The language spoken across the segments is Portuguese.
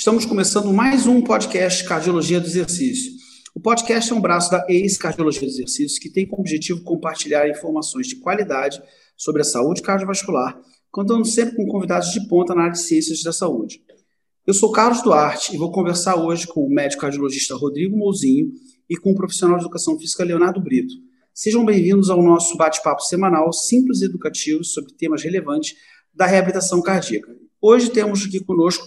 Estamos começando mais um podcast Cardiologia do Exercício. O podcast é um braço da ex-Cardiologia do Exercício que tem como objetivo compartilhar informações de qualidade sobre a saúde cardiovascular, contando sempre com convidados de ponta na área de ciências da saúde. Eu sou Carlos Duarte e vou conversar hoje com o médico cardiologista Rodrigo Mouzinho e com o profissional de educação física Leonardo Brito. Sejam bem-vindos ao nosso bate-papo semanal simples e educativo sobre temas relevantes da reabilitação cardíaca. Hoje temos aqui conosco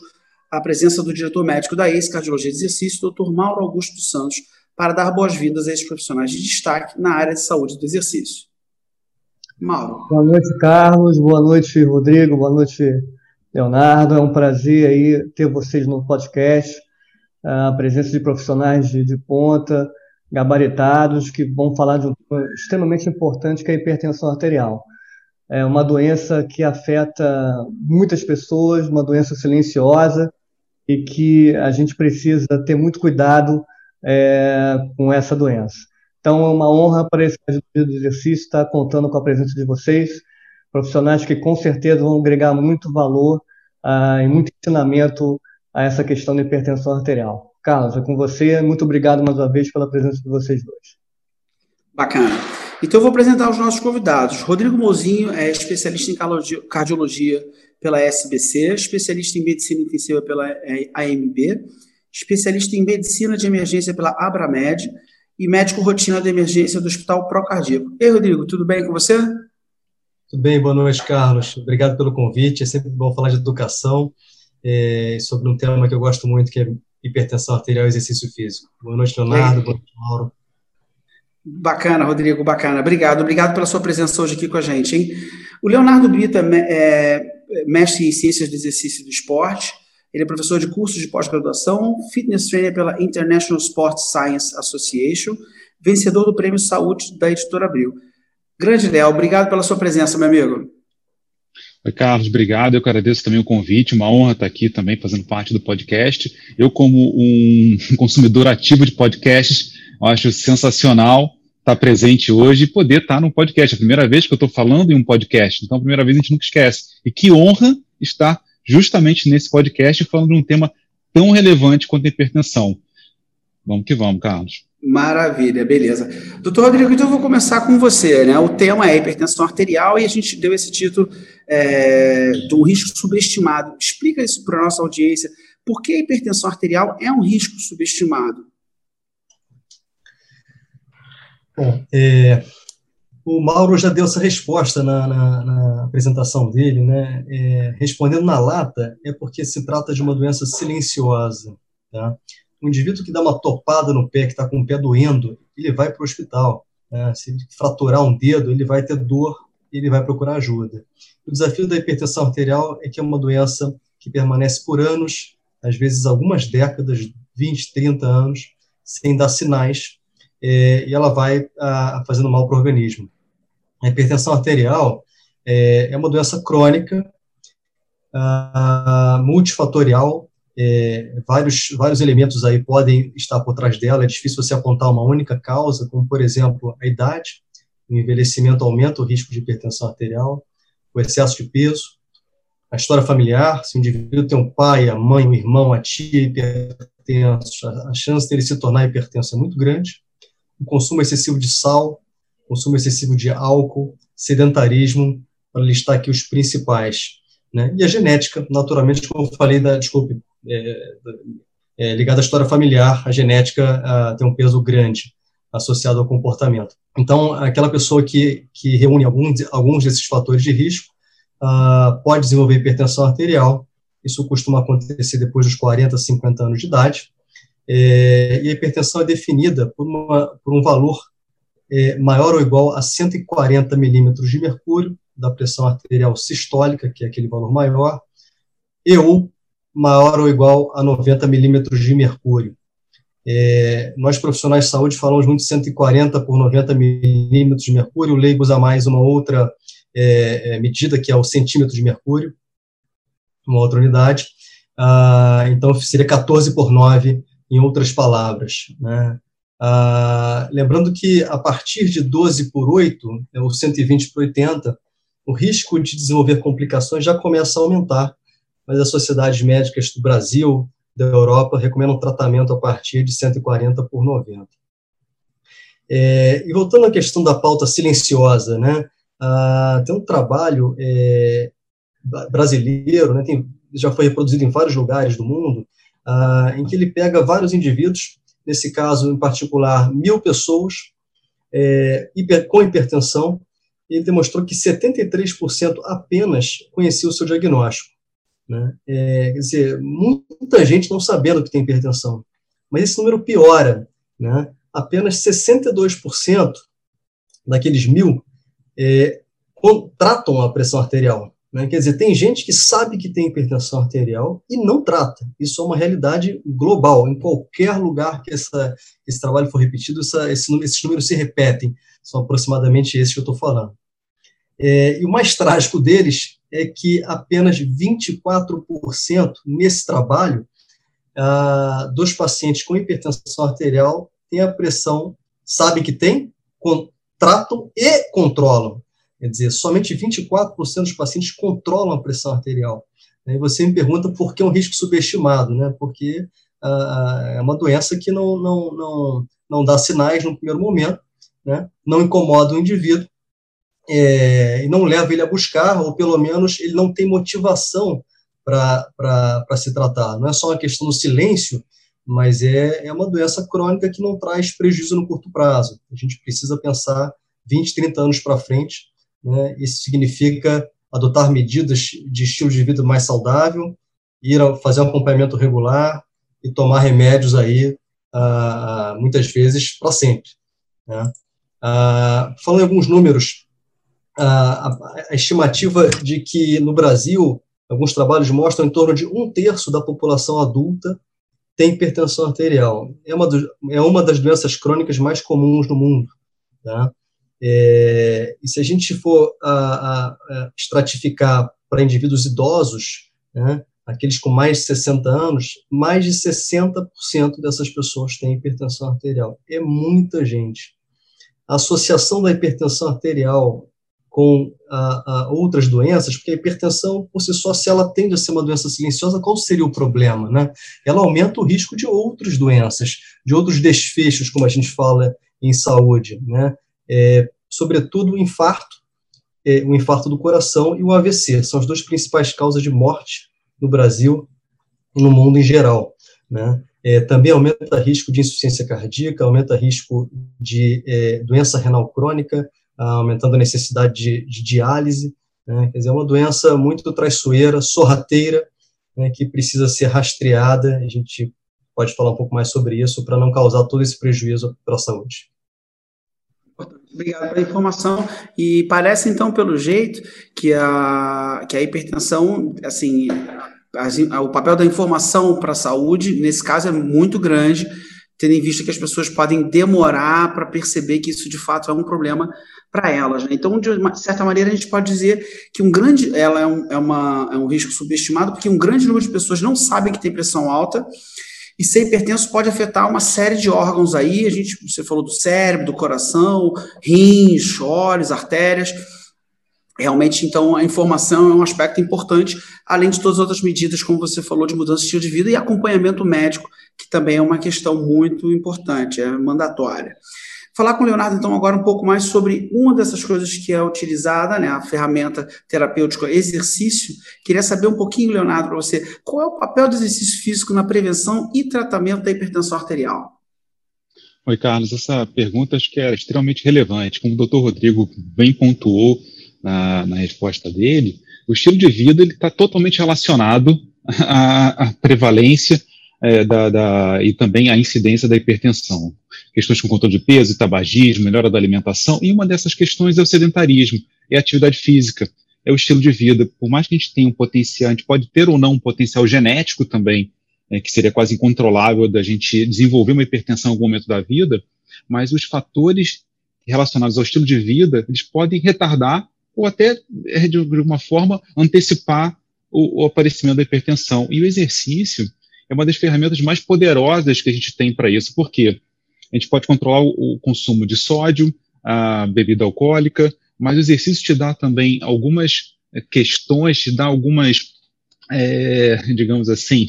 a presença do diretor médico da ex-cardiologia de exercício, Dr. Mauro Augusto dos Santos, para dar boas-vindas a esses profissionais de destaque na área de saúde do exercício. Mauro. Boa noite, Carlos. Boa noite, Rodrigo. Boa noite, Leonardo. É um prazer aí ter vocês no podcast. A presença de profissionais de, de ponta, gabaritados, que vão falar de um tema extremamente importante, que é a hipertensão arterial. É uma doença que afeta muitas pessoas, uma doença silenciosa, e que a gente precisa ter muito cuidado é, com essa doença. Então, é uma honra para esse dia do exercício estar contando com a presença de vocês, profissionais que com certeza vão agregar muito valor ah, e muito ensinamento a essa questão da hipertensão arterial. Carlos, é com você. Muito obrigado mais uma vez pela presença de vocês dois. Bacana. Então, eu vou apresentar os nossos convidados. Rodrigo Mozinho é especialista em cardiologia pela SBC, especialista em medicina intensiva pela é, AMB, especialista em medicina de emergência pela Abramed e médico rotina de emergência do Hospital Procardíaco. Ei, Rodrigo, tudo bem com você? Tudo bem, boa noite, Carlos. Obrigado pelo convite. É sempre bom falar de educação é, sobre um tema que eu gosto muito, que é hipertensão arterial e exercício físico. Boa noite, Leonardo. Boa noite, Mauro. Bacana, Rodrigo, bacana. Obrigado, obrigado pela sua presença hoje aqui com a gente, hein? O Leonardo Brita é, é mestre em ciências do exercício do esporte, ele é professor de cursos de pós-graduação, fitness trainer pela International Sports Science Association, vencedor do Prêmio Saúde da Editora Abril. Grande Léo, obrigado pela sua presença, meu amigo. Oi, Carlos, obrigado. Eu agradeço também o convite, uma honra estar aqui também fazendo parte do podcast. Eu, como um consumidor ativo de podcasts, acho sensacional estar presente hoje e poder estar no podcast. É a primeira vez que eu estou falando em um podcast, então a primeira vez a gente nunca esquece. E que honra estar justamente nesse podcast falando de um tema tão relevante quanto a hipertensão. Vamos que vamos, Carlos. Maravilha, beleza. Doutor Rodrigo, então eu vou começar com você. Né? O tema é hipertensão arterial e a gente deu esse título é, do risco subestimado. Explica isso para a nossa audiência. Por que a hipertensão arterial é um risco subestimado? Bom, é, o Mauro já deu essa resposta na, na, na apresentação dele, né? É, respondendo na lata, é porque se trata de uma doença silenciosa, tá? Um indivíduo que dá uma topada no pé, que está com o pé doendo, ele vai para o hospital. Né? Se fraturar um dedo, ele vai ter dor ele vai procurar ajuda. O desafio da hipertensão arterial é que é uma doença que permanece por anos, às vezes algumas décadas, 20, 30 anos, sem dar sinais é, e ela vai a, fazendo mal para o organismo. A hipertensão arterial é, é uma doença crônica, a, multifatorial, é, vários, vários elementos aí podem estar por trás dela, é difícil você apontar uma única causa, como, por exemplo, a idade, o envelhecimento aumenta o risco de hipertensão arterial, o excesso de peso, a história familiar, se o indivíduo tem um pai, a mãe, um irmão, a tia hipertenso, a chance dele se tornar hipertenso é muito grande, o consumo excessivo de sal, consumo excessivo de álcool, sedentarismo, para listar aqui os principais. Né? E a genética, naturalmente, como eu falei, da, desculpe, é, é, ligada à história familiar, a genética a, tem um peso grande associado ao comportamento. Então, aquela pessoa que, que reúne alguns, alguns desses fatores de risco a, pode desenvolver hipertensão arterial, isso costuma acontecer depois dos 40, 50 anos de idade, é, e a hipertensão é definida por, uma, por um valor é, maior ou igual a 140 milímetros de mercúrio da pressão arterial sistólica, que é aquele valor maior, e ou maior ou igual a 90 milímetros de mercúrio. É, nós, profissionais de saúde, falamos muito de 140 por 90 milímetros de mercúrio, o usa mais uma outra é, é, medida, que é o centímetro de mercúrio, uma outra unidade. Ah, então, seria 14 por 9 em outras palavras. Né? Ah, lembrando que a partir de 12 por 8, né, ou 120 por 80, o risco de desenvolver complicações já começa a aumentar, mas as sociedades médicas do Brasil, da Europa recomendam tratamento a partir de 140 por 90. É, e voltando à questão da pauta silenciosa, né, ah, tem um trabalho é, brasileiro, né, tem, já foi reproduzido em vários lugares do mundo, ah, em que ele pega vários indivíduos, nesse caso em particular, mil pessoas é, hiper, com hipertensão, e ele demonstrou que 73% apenas conhecia o seu diagnóstico. Né? É, quer dizer, muita gente não sabendo que tem hipertensão, mas esse número piora. Né? Apenas 62% daqueles mil é, tratam a pressão arterial. Né? Quer dizer, tem gente que sabe que tem hipertensão arterial e não trata. Isso é uma realidade global. Em qualquer lugar que essa, esse trabalho for repetido, essa, esse, esses números se repetem. São aproximadamente esses que eu estou falando. É, e o mais trágico deles é que apenas 24% nesse trabalho ah, dos pacientes com hipertensão arterial têm a pressão, sabem que tem, tratam e controlam. Quer dizer, somente 24% dos pacientes controlam a pressão arterial. E você me pergunta por que é um risco subestimado, né? Porque ah, é uma doença que não, não, não, não dá sinais no primeiro momento, né? não incomoda o indivíduo é, e não leva ele a buscar, ou pelo menos ele não tem motivação para se tratar. Não é só uma questão do silêncio, mas é, é uma doença crônica que não traz prejuízo no curto prazo. A gente precisa pensar 20, 30 anos para frente né? Isso significa adotar medidas de estilo de vida mais saudável, ir fazer um acompanhamento regular e tomar remédios aí, ah, muitas vezes, para sempre. Né? Ah, falando em alguns números, a, a, estimativa de que no Brasil, alguns trabalhos mostram em torno de um terço da população adulta tem hipertensão arterial. É uma, do, é uma das doenças crônicas mais comuns no mundo. Tá? É, e se a gente for a, a, estratificar para indivíduos idosos, né, aqueles com mais de 60 anos, mais de 60% dessas pessoas têm hipertensão arterial. É muita gente. A associação da hipertensão arterial com a, a outras doenças, porque a hipertensão, por si só, se ela tende a ser uma doença silenciosa, qual seria o problema? Né? Ela aumenta o risco de outras doenças, de outros desfechos, como a gente fala em saúde. Né? é, sobretudo o infarto, é, o infarto do coração e o AVC. São as duas principais causas de morte no Brasil e no mundo em geral. Né? É, também aumenta risco de insuficiência cardíaca, aumenta risco de é, doença renal crônica, aumentando a necessidade de, de diálise. Né? Quer dizer, é uma doença muito traiçoeira, sorrateira, né, que precisa ser rastreada. A gente pode falar um pouco mais sobre isso para não causar todo esse prejuízo para a saúde. Obrigado pela informação. E parece, então, pelo jeito, que a, que a hipertensão, assim, o papel da informação para a saúde, nesse caso, é muito grande, tendo em vista que as pessoas podem demorar para perceber que isso, de fato, é um problema para elas. Né? Então, de uma certa maneira, a gente pode dizer que um grande, ela é um, é, uma, é um risco subestimado, porque um grande número de pessoas não sabem que tem pressão alta, e ser hipertenso pode afetar uma série de órgãos aí. A gente, você falou do cérebro, do coração, rins, olhos, artérias. Realmente, então, a informação é um aspecto importante, além de todas as outras medidas, como você falou, de mudança de estilo de vida e acompanhamento médico, que também é uma questão muito importante, é mandatória. Falar com o Leonardo, então, agora um pouco mais sobre uma dessas coisas que é utilizada, né, a ferramenta terapêutica exercício. Queria saber um pouquinho, Leonardo, para você, qual é o papel do exercício físico na prevenção e tratamento da hipertensão arterial? Oi, Carlos, essa pergunta acho que é extremamente relevante. Como o doutor Rodrigo bem pontuou na, na resposta dele, o estilo de vida está totalmente relacionado à, à prevalência é, da, da, e também à incidência da hipertensão. Questões com controle de peso, tabagismo, melhora da alimentação, e uma dessas questões é o sedentarismo, é a atividade física, é o estilo de vida. Por mais que a gente tenha um potencial, a gente pode ter ou não um potencial genético também, é, que seria quase incontrolável da gente desenvolver uma hipertensão em algum momento da vida, mas os fatores relacionados ao estilo de vida, eles podem retardar ou até, é, de alguma forma, antecipar o, o aparecimento da hipertensão. E o exercício, é uma das ferramentas mais poderosas que a gente tem para isso. Por quê? A gente pode controlar o, o consumo de sódio, a bebida alcoólica, mas o exercício te dá também algumas eh, questões, te dá algumas é, digamos assim,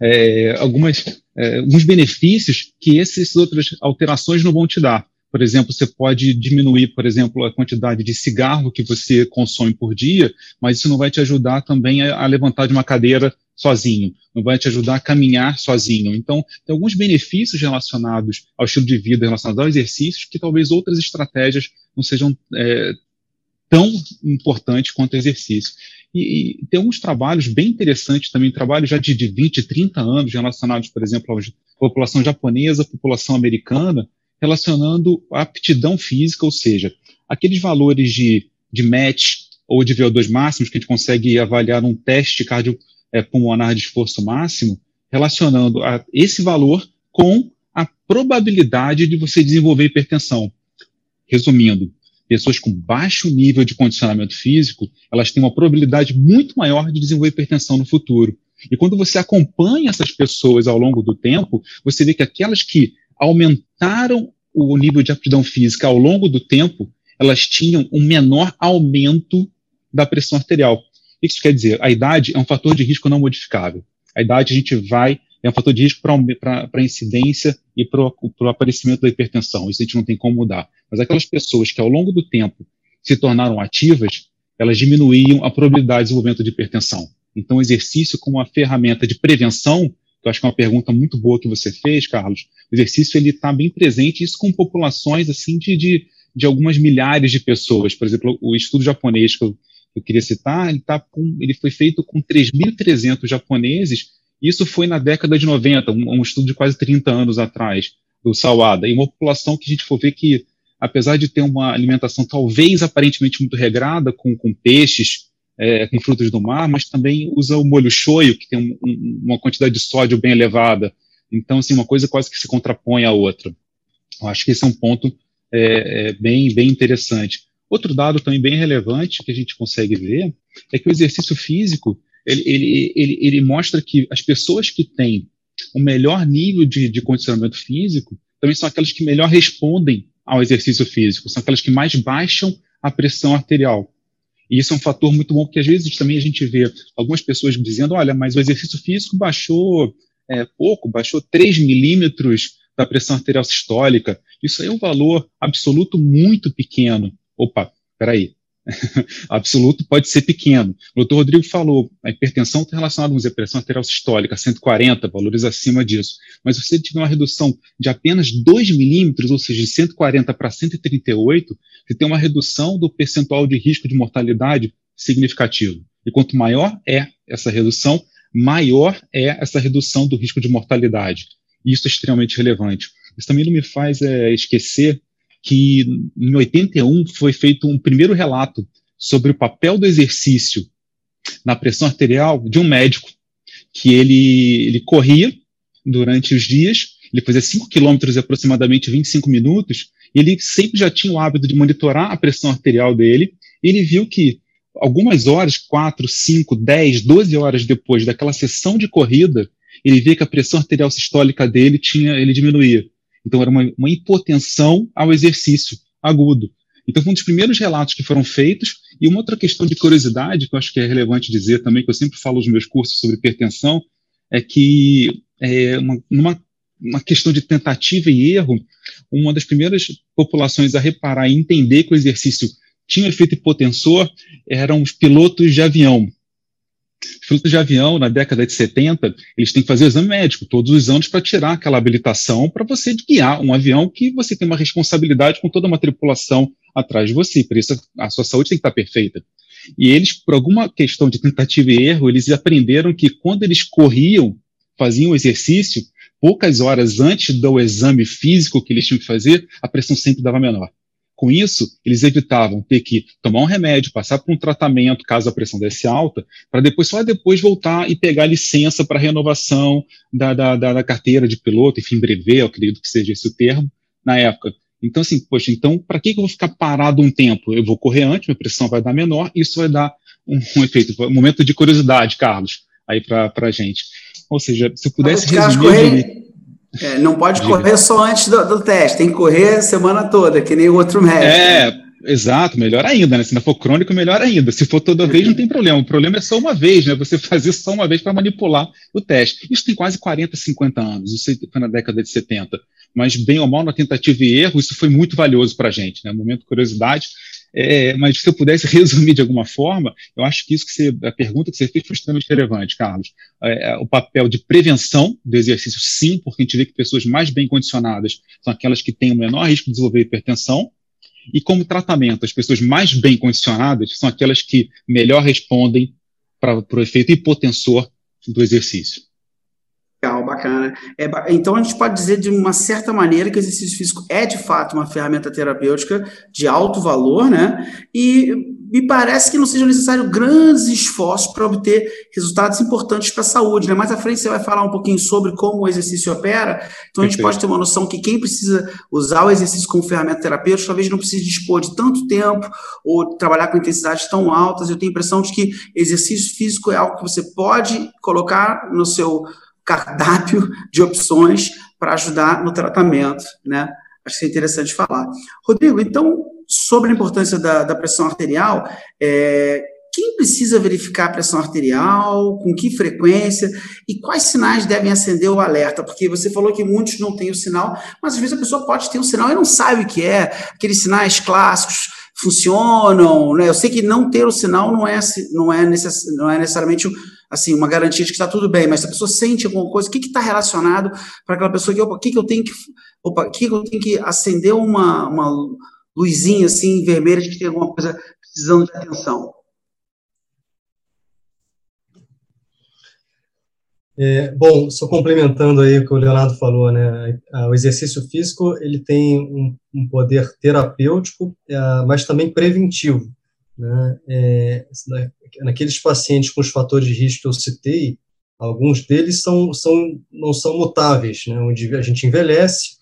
é, algumas, é, alguns benefícios que essas outras alterações não vão te dar. Por exemplo, você pode diminuir, por exemplo, a quantidade de cigarro que você consome por dia, mas isso não vai te ajudar também a, a levantar de uma cadeira sozinho, não vai te ajudar a caminhar sozinho. Então, tem alguns benefícios relacionados ao estilo de vida, relacionados ao exercício, que talvez outras estratégias não sejam é, tão importantes quanto exercício. E, e, tem alguns trabalhos bem interessantes também, trabalhos já de, de 20, 30 anos, relacionados, por exemplo, à população japonesa, população americana, relacionando a aptidão física, ou seja, aqueles valores de, de match ou de VO2 máximos que a gente consegue avaliar num teste cardiopulmonar de esforço máximo, relacionando a, esse valor com a probabilidade de você desenvolver hipertensão. Resumindo, pessoas com baixo nível de condicionamento físico, elas têm uma probabilidade muito maior de desenvolver hipertensão no futuro. E quando você acompanha essas pessoas ao longo do tempo, você vê que aquelas que aumentaram o nível de aptidão física ao longo do tempo, elas tinham um menor aumento da pressão arterial. Isso quer dizer, a idade é um fator de risco não modificável. A idade a gente vai, é um fator de risco para a incidência e para o aparecimento da hipertensão. Isso a gente não tem como mudar. Mas aquelas pessoas que ao longo do tempo se tornaram ativas, elas diminuíam a probabilidade de desenvolvimento de hipertensão. Então, o exercício como uma ferramenta de prevenção, que eu acho que é uma pergunta muito boa que você fez, Carlos, o exercício ele está bem presente, isso com populações assim de, de, de, algumas milhares de pessoas. Por exemplo, o estudo japonês que eu, eu queria citar, ele, tá com, ele foi feito com 3.300 japoneses isso foi na década de 90, um, um estudo de quase 30 anos atrás, do Sawada, e uma população que a gente for ver que, apesar de ter uma alimentação talvez aparentemente muito regrada, com, com peixes, é, com frutos do mar, mas também usa o molho shoyu, que tem um, um, uma quantidade de sódio bem elevada. Então, assim, uma coisa quase que se contrapõe à outra. Eu acho que esse é um ponto é, é, bem, bem interessante. Outro dado também bem relevante que a gente consegue ver é que o exercício físico ele, ele, ele, ele mostra que as pessoas que têm o melhor nível de, de condicionamento físico também são aquelas que melhor respondem ao exercício físico, são aquelas que mais baixam a pressão arterial. E isso é um fator muito bom, porque às vezes também a gente vê algumas pessoas dizendo: olha, mas o exercício físico baixou é, pouco, baixou 3 milímetros da pressão arterial sistólica. Isso aí é um valor absoluto muito pequeno. Opa, peraí, absoluto pode ser pequeno. O doutor Rodrigo falou, a hipertensão está relacionada com a pressão arterial sistólica, 140, valores acima disso. Mas se você tiver uma redução de apenas 2 milímetros, ou seja, de 140 para 138, você tem uma redução do percentual de risco de mortalidade significativo. E quanto maior é essa redução, maior é essa redução do risco de mortalidade. Isso é extremamente relevante. Isso também não me faz é, esquecer que em 81 foi feito um primeiro relato sobre o papel do exercício na pressão arterial de um médico, que ele, ele corria durante os dias, ele fazia 5 quilômetros aproximadamente 25 minutos, e ele sempre já tinha o hábito de monitorar a pressão arterial dele, e ele viu que algumas horas, 4, 5, 10, 12 horas depois daquela sessão de corrida, ele via que a pressão arterial sistólica dele tinha, ele diminuía. Então, era uma, uma hipotensão ao exercício agudo. Então, foi um dos primeiros relatos que foram feitos. E uma outra questão de curiosidade, que eu acho que é relevante dizer também, que eu sempre falo nos meus cursos sobre hipertensão, é que é uma, numa uma questão de tentativa e erro, uma das primeiras populações a reparar e entender que o exercício tinha efeito hipotensor eram os pilotos de avião. Pilotos de avião, na década de 70, eles têm que fazer exame médico todos os anos para tirar aquela habilitação para você guiar um avião que você tem uma responsabilidade com toda uma tripulação atrás de você. Por isso, a sua saúde tem que estar perfeita. E eles, por alguma questão de tentativa e erro, eles aprenderam que quando eles corriam, faziam exercício, poucas horas antes do exame físico que eles tinham que fazer, a pressão sempre dava menor. Com isso, eles evitavam ter que tomar um remédio, passar por um tratamento, caso a pressão desse alta, para depois, só depois voltar e pegar licença para renovação da, da, da, carteira de piloto, enfim, brevet, eu acredito que seja esse o termo, na época. Então, assim, poxa, então, para que, que eu vou ficar parado um tempo? Eu vou correr antes, minha pressão vai dar menor, isso vai dar um, um efeito. Um momento de curiosidade, Carlos, aí para a gente. Ou seja, se eu pudesse resumir. É, não pode Diga. correr só antes do, do, teste, tem que correr a semana toda, que nem o outro médico. É, Exato, melhor ainda, né? Se não for crônico, melhor ainda. Se for toda vez, não tem problema. O problema é só uma vez, né? Você fazer só uma vez para manipular o teste. Isso tem quase 40, 50 anos, isso foi na década de 70. Mas, bem ou mal, na tentativa e erro, isso foi muito valioso para a gente, né? Momento de curiosidade. É, mas se eu pudesse resumir de alguma forma, eu acho que isso que você, a pergunta que você fez foi extremamente relevante, Carlos. É, é, o papel de prevenção do exercício, sim, porque a gente vê que pessoas mais bem condicionadas são aquelas que têm o menor risco de desenvolver hipertensão, e como tratamento, as pessoas mais bem condicionadas são aquelas que melhor respondem para o efeito hipotensor do exercício. Legal, bacana. É, então a gente pode dizer de uma certa maneira que o exercício físico é de fato uma ferramenta terapêutica de alto valor, né? E me parece que não sejam necessários grandes esforços para obter resultados importantes para a saúde, né? Mais à frente você vai falar um pouquinho sobre como o exercício opera, então a gente pode ter uma noção que quem precisa usar o exercício como ferramenta terapêutica talvez não precise dispor de tanto tempo ou trabalhar com intensidades tão altas. Eu tenho a impressão de que exercício físico é algo que você pode colocar no seu cardápio de opções para ajudar no tratamento, né? Acho que é interessante falar. Rodrigo, então, sobre a importância da, da pressão arterial, é, quem precisa verificar a pressão arterial, com que frequência e quais sinais devem acender o alerta? Porque você falou que muitos não têm o sinal, mas às vezes a pessoa pode ter um sinal e não sabe o que é, aqueles sinais clássicos funcionam, né? Eu sei que não ter o sinal não é, não é, necess, não é necessariamente assim, uma garantia de que está tudo bem, mas se a pessoa sente alguma coisa, o que está relacionado para aquela pessoa que, opa, o que, que eu tenho que, opa, o que, que eu tenho que acender uma, uma luzinha assim, vermelha de que tem alguma coisa precisando de atenção? É, bom, só complementando aí o que o Leonardo falou, né, o exercício físico ele tem um, um poder terapêutico, é, mas também preventivo. Né? É, naqueles pacientes com os fatores de risco que eu citei, alguns deles são, são, não são mutáveis, né? onde a gente envelhece,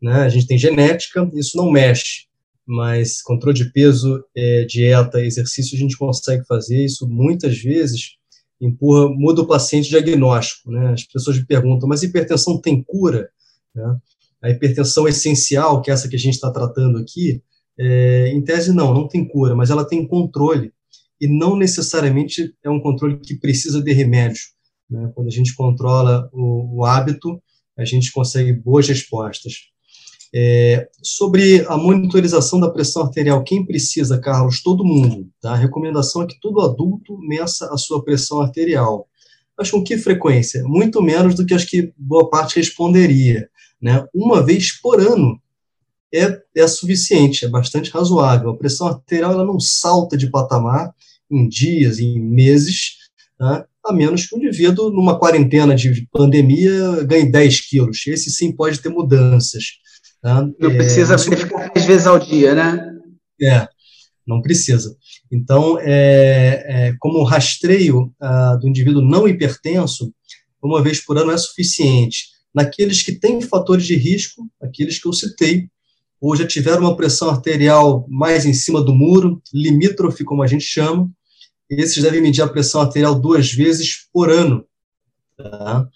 né? a gente tem genética, isso não mexe, mas controle de peso, é, dieta, exercício, a gente consegue fazer isso muitas vezes, empurra, muda o paciente diagnóstico. Né? As pessoas me perguntam, mas hipertensão tem cura? Né? A hipertensão essencial, que é essa que a gente está tratando aqui, é, em tese, não, não tem cura, mas ela tem controle. E não necessariamente é um controle que precisa de remédio. Né? Quando a gente controla o, o, hábito, a gente consegue boas respostas. É, sobre a monitorização da pressão arterial, quem precisa, Carlos? Todo mundo. Tá? A recomendação é que todo adulto meça a sua pressão arterial. Mas com que frequência? Muito menos do que acho que boa parte responderia. Né? Uma vez por ano é, é suficiente, é bastante razoável. A pressão arterial ela não salta de patamar em dias, em meses, tá? a menos que o indivíduo, numa quarentena de pandemia, ganhe 10 quilos. Esse sim pode ter mudanças. Tá? Não é, precisa verificar 10 vezes ao dia, né? É, não precisa. Então, é, é como rastreio ah, do indivíduo não hipertenso, uma vez por ano é suficiente. Naqueles que têm fatores de risco, aqueles que eu citei, ou já tiveram uma pressão arterial mais em cima do muro, limítrofe, como a gente chama, esses devem medir a pressão arterial duas vezes por ano. Tá?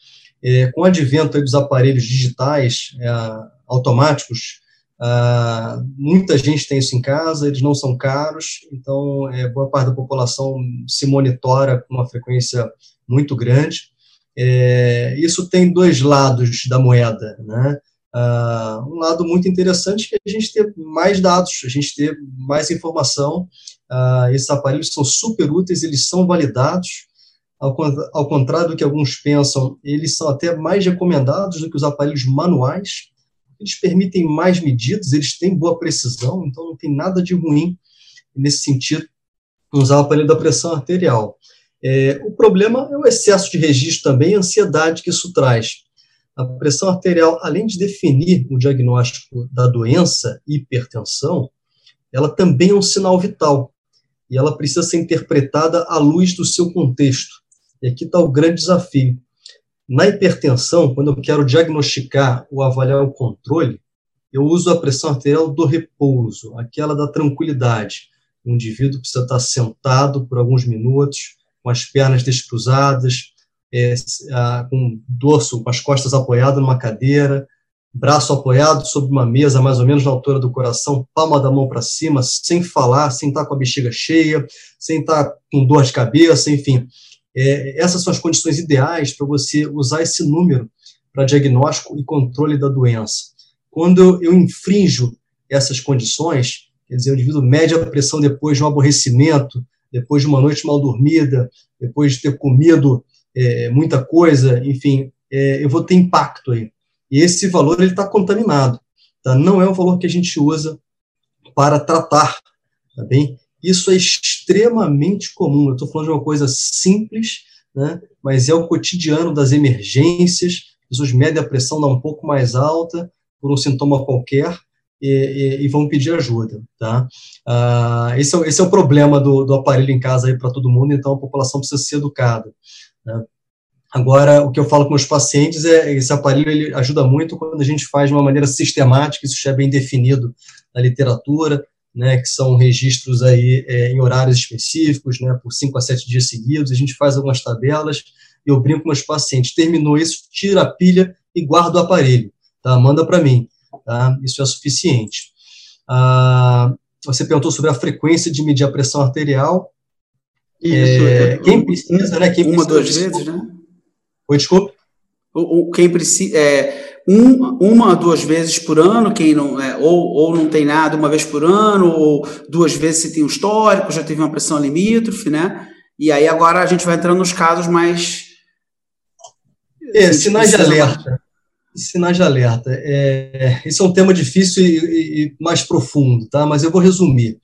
É, com o advento dos aparelhos digitais é, automáticos, ah, muita gente tem isso em casa, eles não são caros, então é, boa parte da população se monitora com uma frequência muito grande. É, isso tem dois lados da moeda, né? Uh, um lado muito interessante é a gente ter mais dados, a gente ter mais informação. Uh, esses aparelhos são super úteis, eles são validados. Ao, ao, contrário do que alguns pensam, eles são até mais recomendados do que os aparelhos manuais. Eles permitem mais medidas, eles têm boa precisão, então não tem nada de ruim nesse sentido usar o aparelho da pressão arterial. É, o problema é o excesso de registro também, a ansiedade que isso traz a pressão arterial, além de definir o diagnóstico da doença hipertensão, ela também é um sinal vital e ela precisa ser interpretada à luz do seu contexto. E aqui está o grande desafio. Na hipertensão, quando eu quero diagnosticar ou avaliar o controle, eu uso a pressão arterial do repouso, aquela da tranquilidade. O indivíduo precisa estar sentado por alguns minutos, com as pernas descruzadas, é, a, com o dorso, com as costas apoiadas numa cadeira, braço apoiado sobre uma mesa, mais ou menos na altura do coração, palma da mão para cima, sem falar, sem estar com a bexiga cheia, sem estar com dor de cabeça, enfim. É, essas são as condições ideais para você usar esse número para diagnóstico e controle da doença. Quando eu infrinjo essas condições, quer dizer, o indivíduo mede a pressão depois de um aborrecimento, depois de uma noite mal dormida, depois de ter comido é, muita coisa, enfim, é, eu vou ter impacto aí. E esse valor ele está contaminado, tá? Não é um valor que a gente usa para tratar, tá bem? Isso é extremamente comum. Eu estou falando de uma coisa simples, né? Mas é o cotidiano das emergências. As pessoas medem a pressão dá um pouco mais alta por um sintoma qualquer e, e, e vão pedir ajuda, tá? Ah, esse, é, esse é o problema do, do aparelho em casa aí para todo mundo. Então a população precisa ser educada. Né? Agora, o que eu falo com os pacientes é esse aparelho ele ajuda muito quando a gente faz de uma maneira sistemática, isso já é bem definido na literatura, né, que são registros aí é, em horários específicos, né, por 5 a 7 dias seguidos, a gente faz algumas tabelas, e eu brinco com os pacientes, terminou isso, tira a pilha e guarda o aparelho, tá, manda para mim, tá, isso é suficiente. Ah, você perguntou sobre a frequência de medir a pressão arterial, isso, é, quem precisa, né, quem uma, precisa, duas vezes, né? Oi, desculpe. O, o, quem precisa, é, um, uma, duas vezes por ano, quem não, é, ou, ou não tem nada, uma vez por ano, ou duas vezes se tem um histórico, já teve uma pressão limítrofe, né? E aí agora a gente vai entrando nos casos mais. É, sinais de alerta. Sinais de alerta. É, esse é um tema difícil e, e, mais profundo, tá? Mas eu vou resumir.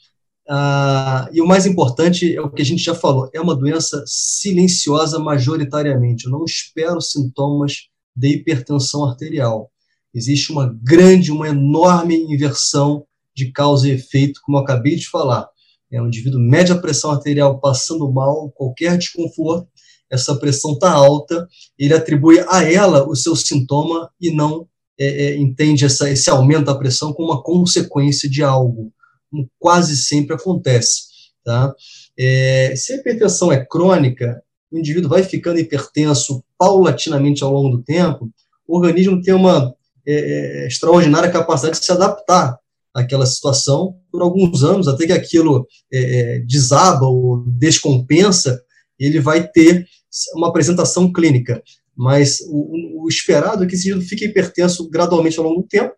Ah, e o mais importante é o que a gente já falou: é uma doença silenciosa majoritariamente. Eu não espero sintomas de hipertensão arterial. Existe uma grande, uma enorme inversão de causa e efeito, como eu acabei de falar. É um indivíduo mede a pressão arterial passando mal, qualquer desconforto, essa pressão está alta, ele atribui a ela o seu sintoma e não é, é, entende essa, esse aumento da pressão como uma consequência de algo como quase sempre acontece. Tá? É, se a hipertensão é crônica, o indivíduo vai ficando hipertenso paulatinamente ao longo do tempo, o organismo tem uma é, é, extraordinária capacidade de se adaptar àquela situação por alguns anos, até que aquilo é, é desaba ou descompensa, ele vai ter uma apresentação clínica. Mas o, o esperado é que esse indivíduo fique hipertenso gradualmente ao longo do tempo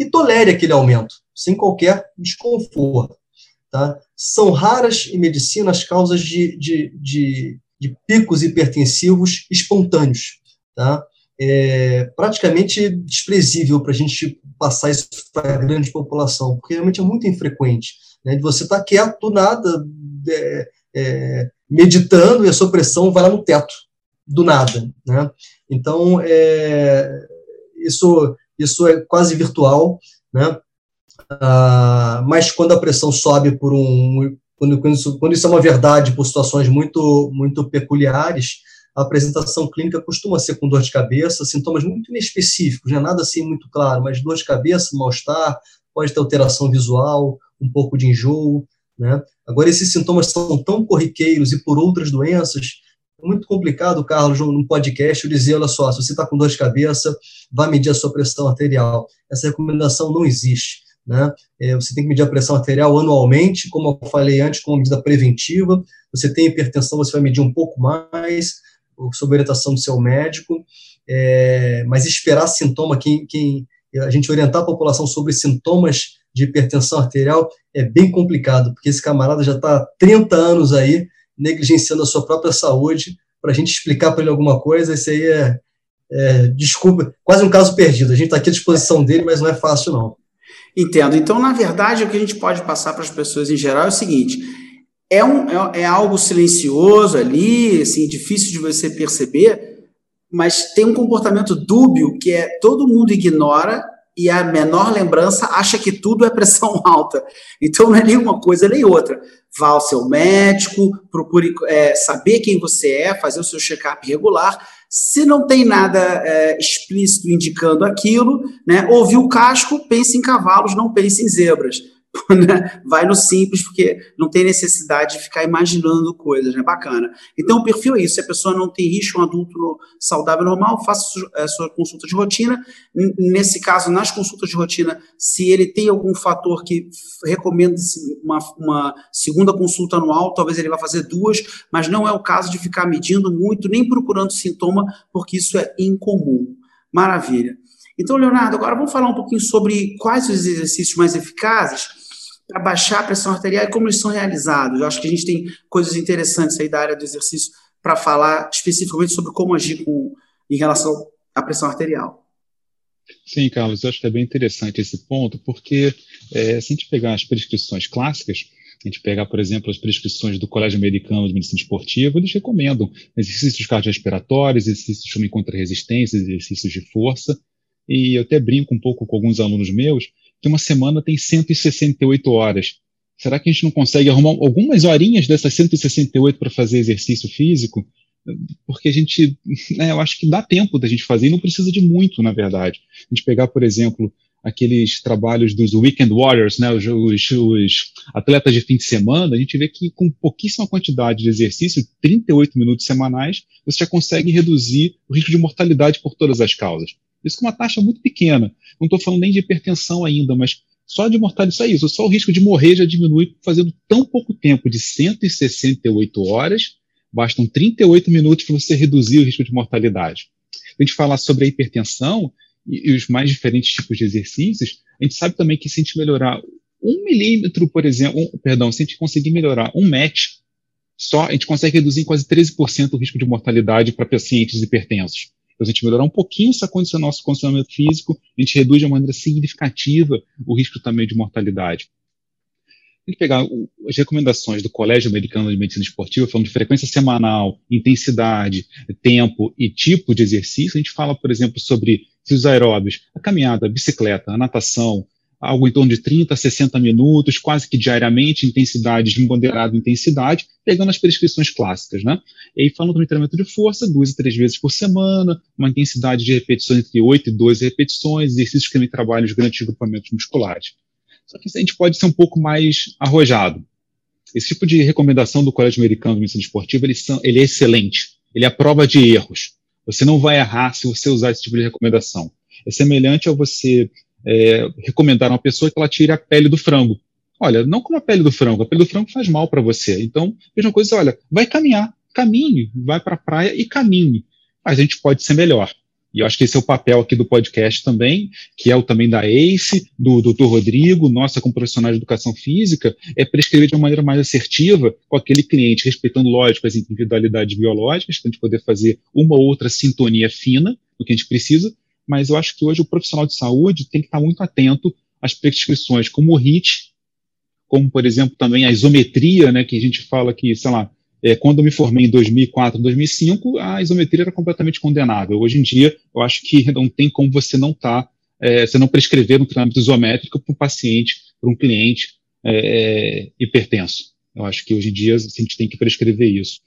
e tolere aquele aumento sem qualquer desconforto. Tá? São raras em medicina as causas de, de, de, de picos hipertensivos espontâneos. Tá? É praticamente desprezível para a gente passar isso para a grande população, porque realmente é muito infrequente. Né? De você estar tá quieto, nada, é, é, meditando, e a sua pressão vai lá no teto, do nada. Né? Então, é, isso, isso é quase virtual. Né? Uh, mas quando a pressão sobe por um. Quando, quando, isso, quando isso é uma verdade por situações muito, muito peculiares, a apresentação clínica costuma ser com dor de cabeça, sintomas muito inespecíficos, não é nada assim muito claro, mas dor de cabeça, mal-estar, pode ter alteração visual, um pouco de enjoo. Né? Agora, esses sintomas são tão corriqueiros e por outras doenças, muito complicado, Carlos, num podcast, eu dizer, olha só, se você está com dor de cabeça, vá medir a sua pressão arterial. Essa recomendação não existe. Né? É, você tem que medir a pressão arterial anualmente, como eu falei antes, como medida preventiva. Você tem hipertensão, você vai medir um pouco mais, sob orientação do seu médico. É, mas esperar sintoma, quem, quem a gente orientar a população sobre sintomas de hipertensão arterial é bem complicado, porque esse camarada já está há 30 anos aí negligenciando a sua própria saúde. Para a gente explicar para ele alguma coisa, isso aí é, é, desculpa, quase um caso perdido. A gente está aqui à disposição dele, mas não é fácil, não. Entendo. Então, na verdade, o que a gente pode passar para as pessoas em geral é o seguinte: é, um, é, é algo silencioso ali, assim, difícil de você perceber, mas tem um comportamento dúbio que é todo mundo ignora e a menor lembrança acha que tudo é pressão alta. Então não é nem uma coisa nem outra. Vá ao seu médico, procure é, saber quem você é, fazer o seu check-up regular se não tem nada é, explícito indicando aquilo, né, ouviu o casco, pense em cavalos, não pense em zebras. né? vai no simples, porque não tem necessidade de ficar imaginando coisas, né? Bacana. Então, o perfil é isso. Se a pessoa não tem risco, um adulto saudável normal, faça a sua consulta de rotina. Nesse caso, nas consultas de rotina, se ele tem algum fator que recomenda uma, uma segunda consulta anual, talvez ele vá fazer duas, mas não é o caso de ficar medindo muito, nem procurando sintoma, porque isso é incomum. Maravilha. Então, Leonardo, agora vamos falar um pouquinho sobre quais os exercícios mais eficazes para baixar a pressão arterial e como eles são realizados. Eu acho que a gente tem coisas interessantes aí da área do exercício para falar especificamente sobre como agir com, em relação à pressão arterial. Sim, Carlos, eu acho que é bem interessante esse ponto, porque é, se a gente pegar as prescrições clássicas, a gente pegar, por exemplo, as prescrições do Colégio Americano de Medicina Esportiva, eles recomendam exercícios cardiorrespiratórios, exercícios de contra-resistência, exercícios de força, e eu até brinco um pouco com alguns alunos meus, que uma semana tem 168 horas. Será que a gente não consegue arrumar algumas horinhas dessas 168 para fazer exercício físico? Porque a gente, né, eu acho que dá tempo da gente fazer e não precisa de muito, na verdade. A gente pegar, por exemplo, aqueles trabalhos dos Weekend Warriors, né, os, os, os, atletas de fim de semana, a gente vê que com pouquíssima quantidade de exercício, 38 minutos semanais, você já consegue reduzir o risco de mortalidade por todas as causas. Isso com uma taxa muito pequena. Não estou falando nem de hipertensão ainda, mas só de mortalidade, só isso. Só o risco de morrer já diminui fazendo tão pouco tempo de 168 horas, bastam 38 minutos para você reduzir o risco de mortalidade. A gente falar sobre a hipertensão e, e os mais diferentes tipos de exercícios, a gente sabe também que se a gente melhorar um milímetro, por exemplo, um, perdão, se a gente conseguir melhorar um match, só a gente consegue reduzir em quase 13% o risco de mortalidade para pacientes hipertensos. Então, se a gente melhorar um pouquinho essa condição, nosso condicionamento físico, a gente reduz de uma maneira significativa o risco também de mortalidade. Tem que pegar as recomendações do Colégio Americano de Medicina Esportiva, falando de frequência semanal, intensidade, tempo e tipo de exercício. A gente fala, por exemplo, sobre os aeróbios, a caminhada, a bicicleta, a natação, algo em torno de 30 a 60 minutos, quase que diariamente, intensidades de moderada intensidade, pegando as prescrições clássicas, né? E aí falando do treinamento de força, duas a três vezes por semana, uma intensidade de repetições entre 8 e 12 repetições, exercícios que também trabalham os grandes grupamentos musculares. Só que a gente pode ser um pouco mais arrojado. Esse tipo de recomendação do Colégio Americano de Medicina Esportiva, ele, são, ele é excelente. Ele é a prova de erros. Você não vai errar se você usar esse tipo de recomendação. É semelhante a você é, recomendar a uma pessoa que ela tire a pele do frango. Olha, não como a pele do frango, a pele do frango faz mal para você. Então, mesma coisa, olha, vai caminhar, caminhe, vai para a praia e caminhe. Mas a gente pode ser melhor. E eu acho que esse é o papel aqui do podcast também, que é o também da ACE, do Dr. Rodrigo, nossa como profissional de educação física, é prescrever de uma maneira mais assertiva com aquele cliente, respeitando, lógico, as individualidades biológicas, para a gente poder fazer uma ou outra sintonia fina do que a gente precisa, mas eu acho que hoje o profissional de saúde tem que estar muito atento às prescrições como o HIT, como, por exemplo, também a isometria, né, que a gente fala que, sei lá, é, quando eu me formei em 2004, 2005, a isometria era completamente condenável. Hoje em dia, eu acho que não tem como você não estar, tá, é, você não prescrever um treinamento isométrico para um paciente, para um cliente é, é, hipertenso. Eu acho que hoje em dia a gente tem que prescrever isso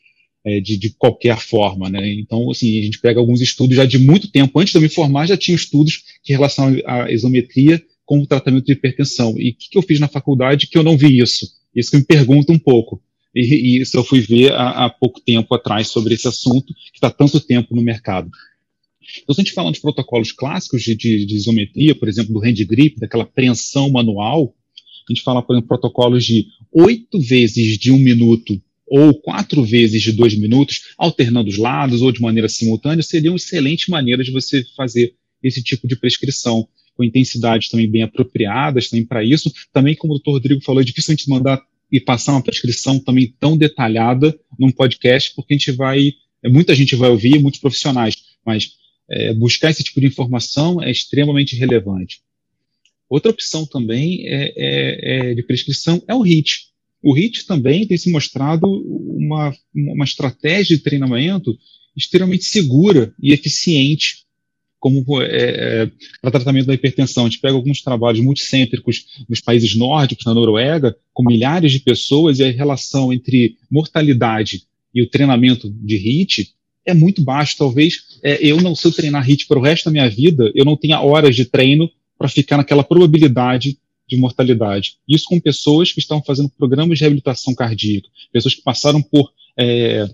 é, de, de, qualquer forma, né? Então, assim, a gente pega alguns estudos já de muito tempo, antes de eu me formar, já tinha estudos que relacionam a isometria com o tratamento de hipertensão. E o que, que, eu fiz na faculdade que eu não vi isso? Isso que me pergunta um pouco. E, e isso eu fui ver há, há, pouco tempo atrás sobre esse assunto, que está tanto tempo no mercado. Então, se a gente fala de protocolos clássicos de, de, de isometria, por exemplo, do hand grip, daquela preensão manual, a gente fala, por exemplo, protocolos de oito vezes de um minuto ou quatro vezes de dois minutos, alternando os lados ou de maneira simultânea, seriam excelentes maneiras de você fazer esse tipo de prescrição, com intensidades também bem apropriadas também para isso. Também, como o doutor Rodrigo falou, é difícil a gente mandar e passar uma prescrição também tão detalhada num podcast, porque a gente vai, é, muita gente vai ouvir, muitos profissionais, mas é, buscar esse tipo de informação é extremamente relevante. Outra opção também é, é, é de prescrição é o HIT, o HIT também tem se mostrado uma, uma estratégia de treinamento extremamente segura e eficiente como é, é, para tratamento da hipertensão. A gente pega alguns trabalhos multicêntricos nos países nórdicos, na Noruega, com milhares de pessoas, e a relação entre mortalidade e o treinamento de HIT é muito baixo. Talvez é, eu não, se eu treinar HIT para o resto da minha vida, eu não tenha horas de treino para ficar naquela probabilidade de mortalidade. Isso com pessoas que estão fazendo programas de reabilitação cardíaca, pessoas que passaram por, é,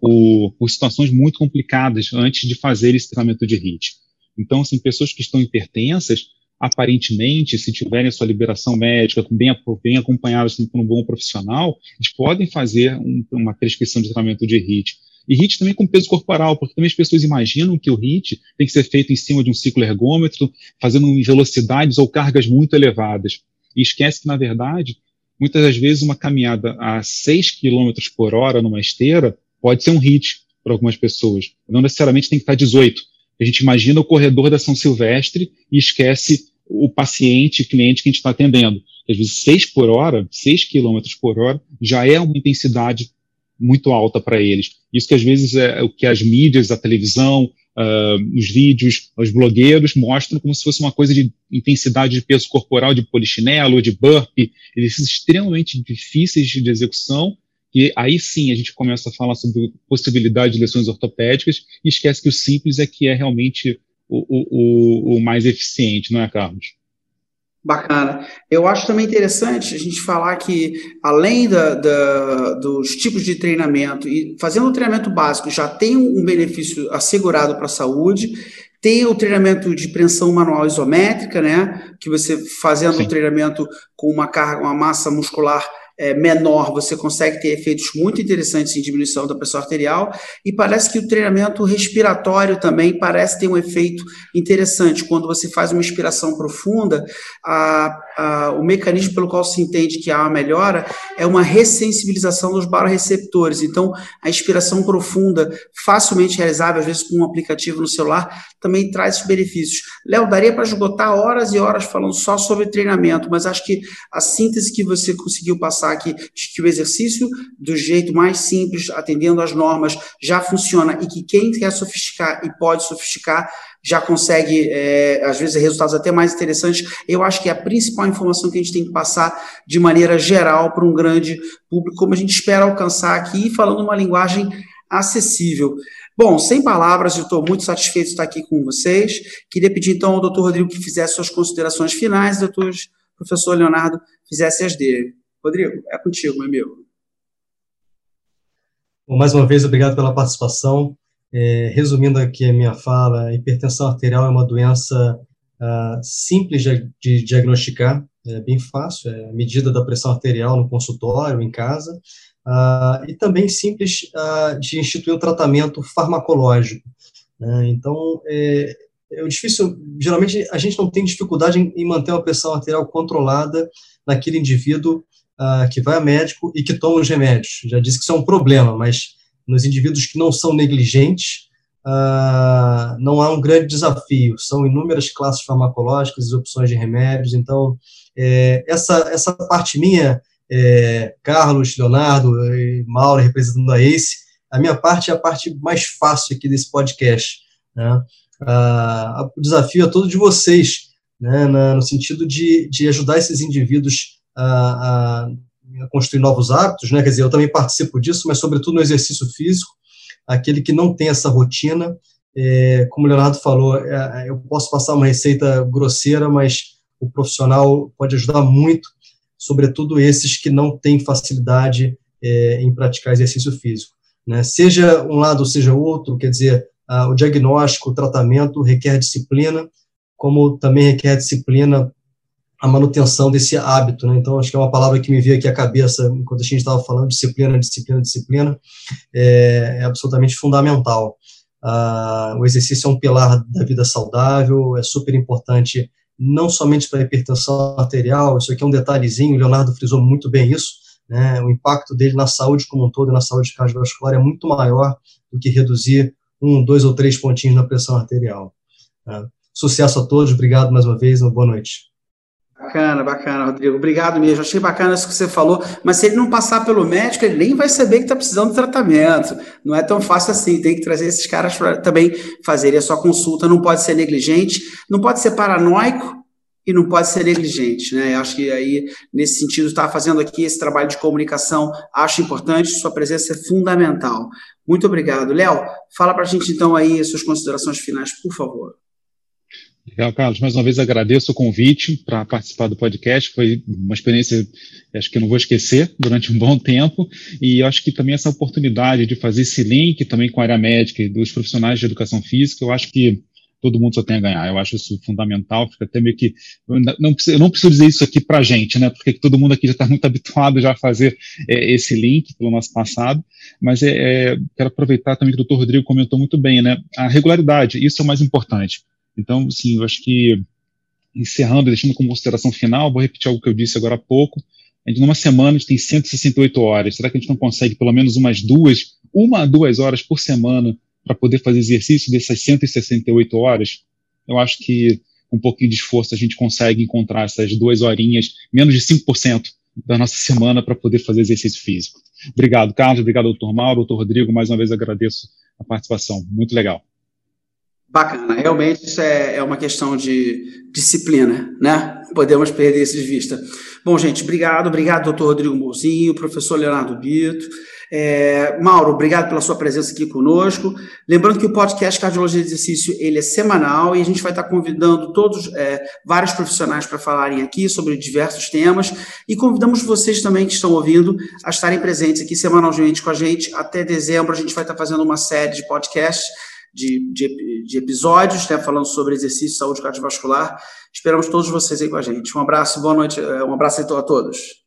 por, por, situações muito complicadas antes de fazer esse tratamento de HIT. Então, assim, pessoas que estão hipertensas, aparentemente, se tiverem a sua liberação médica, bem, bem acompanhadas por um bom profissional, eles podem fazer um, uma prescrição de tratamento de HIT. E HIT também com peso corporal, porque também as pessoas imaginam que o HIT tem que ser feito em cima de um ciclo ergômetro, fazendo em velocidades ou cargas muito elevadas. E esquece que, na verdade, muitas das vezes uma caminhada a 6 km por hora numa esteira pode ser um HIT para algumas pessoas. Não necessariamente tem que estar 18. A gente imagina o corredor da São Silvestre e esquece o paciente, cliente que a gente está atendendo. Às vezes, 6 por hora, 6 km por hora, já é uma intensidade muito alta para eles. Isso que às vezes é o que as mídias, a televisão, uh, os vídeos, os blogueiros mostram como se fosse uma coisa de intensidade de peso corporal, de polichinelo, de burpee, exercícios extremamente difíceis de execução, e aí sim a gente começa a falar sobre possibilidade de lesões ortopédicas e esquece que o simples é que é realmente o, o, o mais eficiente, não é, Carlos? Bacana. Eu acho também interessante a gente falar que, além da, da, dos tipos de treinamento, e fazendo o treinamento básico já tem um benefício assegurado para a saúde, tem o treinamento de pressão manual isométrica, né? Que você fazendo o treinamento com uma carga, uma massa muscular é, menor, você consegue ter efeitos muito interessantes em diminuição da pressão arterial, e parece que o treinamento respiratório também parece ter um efeito interessante. Quando você faz uma inspiração profunda, a, a, o mecanismo pelo qual se entende que há uma melhora é uma ressensibilização dos baroreceptores. Então, a inspiração profunda, facilmente realizável, às vezes com um aplicativo no celular, também traz esses benefícios. Léo, daria para esgotar horas e horas falando só sobre treinamento, mas acho que a síntese que você conseguiu passar aqui de que o exercício, do jeito mais simples, atendendo às normas, já funciona e que quem quer sofisticar e pode sofisticar já consegue, é, às vezes, resultados até mais interessantes. Eu acho que é a principal informação que a gente tem que passar de maneira geral para um grande público, como a gente espera alcançar aqui, falando uma linguagem acessível. Bom, sem palavras, eu estou muito satisfeito de estar aqui com vocês. Queria pedir então ao doutor Rodrigo que fizesse suas considerações finais, doutor professor Leonardo fizesse as dele. Rodrigo, é contigo, meu amigo. Bom, mais uma vez, obrigado pela participação. É, resumindo aqui a minha fala, a hipertensão arterial é uma doença uh, simples de, de, diagnosticar, é bem fácil, é a medida da pressão arterial no consultório, em casa, uh, e também simples uh, de instituir um tratamento farmacológico. Né? Então, é, é difícil, geralmente a gente não tem dificuldade em, em manter uma pressão arterial controlada naquele indivíduo uh, que vai a médico e que toma os remédios. Já disse que isso é um problema, mas nos indivíduos que não são negligentes, uh, não há um grande desafio. São inúmeras classes farmacológicas e opções de remédios. Então, é, essa, essa parte minha, é, Carlos, Leonardo e Mauro representando a ACE, a minha parte é a parte mais fácil aqui desse podcast. Né? Uh, o desafio é todo de vocês, né, no sentido de, de ajudar esses indivíduos a, a construir novos hábitos, né? Quer dizer, eu também participo disso, mas sobretudo no exercício físico, aquele que não tem essa rotina, é, como o Leonardo falou, é, eu posso passar uma receita grosseira, mas o profissional pode ajudar muito, sobretudo esses que não têm facilidade é, em praticar exercício físico. Né? Seja um lado, seja outro, quer dizer, a, o diagnóstico, o tratamento requer disciplina, como também requer disciplina a manutenção desse hábito, né? Então, acho que é uma palavra que me veio aqui à cabeça enquanto a gente estava falando, disciplina, disciplina, disciplina, é, é absolutamente fundamental. Ah, o exercício é um pilar da vida saudável, é super importante, não somente para a hipertensão arterial, isso aqui é um detalhezinho, o Leonardo frisou muito bem isso, né? O impacto dele na saúde como um todo na saúde cardiovascular é muito maior do que reduzir um, dois ou três pontinhos na pressão arterial. Né? Sucesso a todos, obrigado mais uma vez, uma boa noite. Bacana, bacana, Rodrigo. Obrigado mesmo. Achei bacana isso que você falou. Mas se ele não passar pelo médico, ele nem vai saber que está precisando de tratamento. Não é tão fácil assim. Tem que trazer esses caras para também fazerem a sua consulta. Não pode ser negligente, não pode ser paranoico e não pode ser negligente, né? Eu acho que aí, nesse sentido, está fazendo aqui esse trabalho de comunicação, acho importante, sua presença é fundamental. Muito obrigado. Léo, fala para a gente então aí as suas considerações finais, por favor. Legal, Carlos. Mais uma vez agradeço o convite para participar do podcast. Foi uma experiência, acho que não vou esquecer, durante um bom tempo. E acho que também essa oportunidade de fazer esse link também com a área médica e dos profissionais de educação física, eu acho que todo mundo só tem a ganhar. Eu acho isso fundamental. Fica até meio que. Eu não, preciso, eu não preciso dizer isso aqui para a gente, né? Porque todo mundo aqui já está muito habituado já a fazer é, esse link pelo nosso passado. Mas é, é, quero aproveitar também que o doutor Rodrigo comentou muito bem, né? A regularidade, isso é o mais importante então, sim, eu acho que, encerrando, deixando como consideração final, vou repetir algo que eu disse agora há pouco. A gente, numa semana, a gente tem 168 horas. Será que a gente não consegue pelo menos umas duas, uma a duas horas por semana para poder fazer exercício dessas 168 horas? Eu acho que com um pouquinho de esforço a gente consegue encontrar essas duas horinhas, menos de 5% da nossa semana para poder fazer exercício físico. Obrigado, Carlos. Obrigado, doutor Mauro, doutor Rodrigo. Mais uma vez agradeço a participação. Muito legal. Bacana, realmente isso é, é uma questão de disciplina, né? Podemos perder isso de vista. Bom, gente, obrigado, obrigado, doutor Rodrigo Mozinho, professor Leonardo Bito. É, Mauro, obrigado pela sua presença aqui conosco. Lembrando que o podcast Cardiologia de Exercício ele é semanal e a gente vai estar convidando todos, é, vários profissionais para falarem aqui sobre diversos temas e convidamos vocês também que estão ouvindo a estarem presentes aqui semanalmente com a gente. Até dezembro a gente vai estar fazendo uma série de podcasts de, de, de episódios, né, falando sobre exercício, saúde cardiovascular. Esperamos todos vocês aí com a gente. Um abraço, boa noite, eh, um abraço a todos.